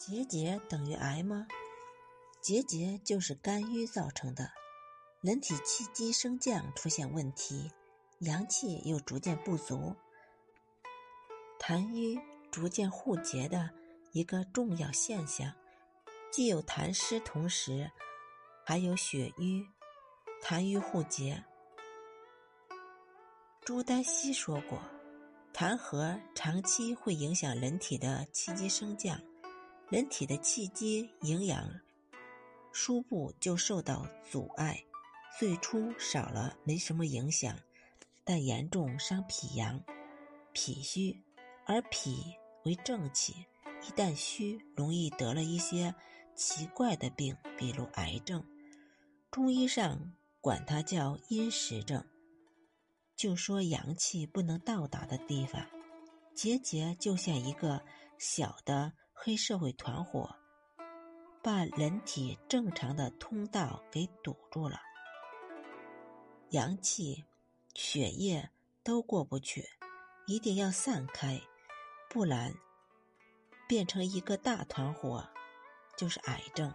结节等于癌吗？结节就是肝郁造成的，人体气机升降出现问题，阳气又逐渐不足，痰瘀逐渐互结的一个重要现象。既有痰湿，同时还有血瘀，痰瘀互结。朱丹溪说过，痰核长期会影响人体的气机升降。人体的气机、营养输布就受到阻碍，最初少了没什么影响，但严重伤脾阳、脾虚，而脾为正气，一旦虚，容易得了一些奇怪的病，比如癌症。中医上管它叫阴实症，就说阳气不能到达的地方，结节就像一个小的。黑社会团伙把人体正常的通道给堵住了，阳气、血液都过不去，一定要散开，不然变成一个大团伙，就是癌症。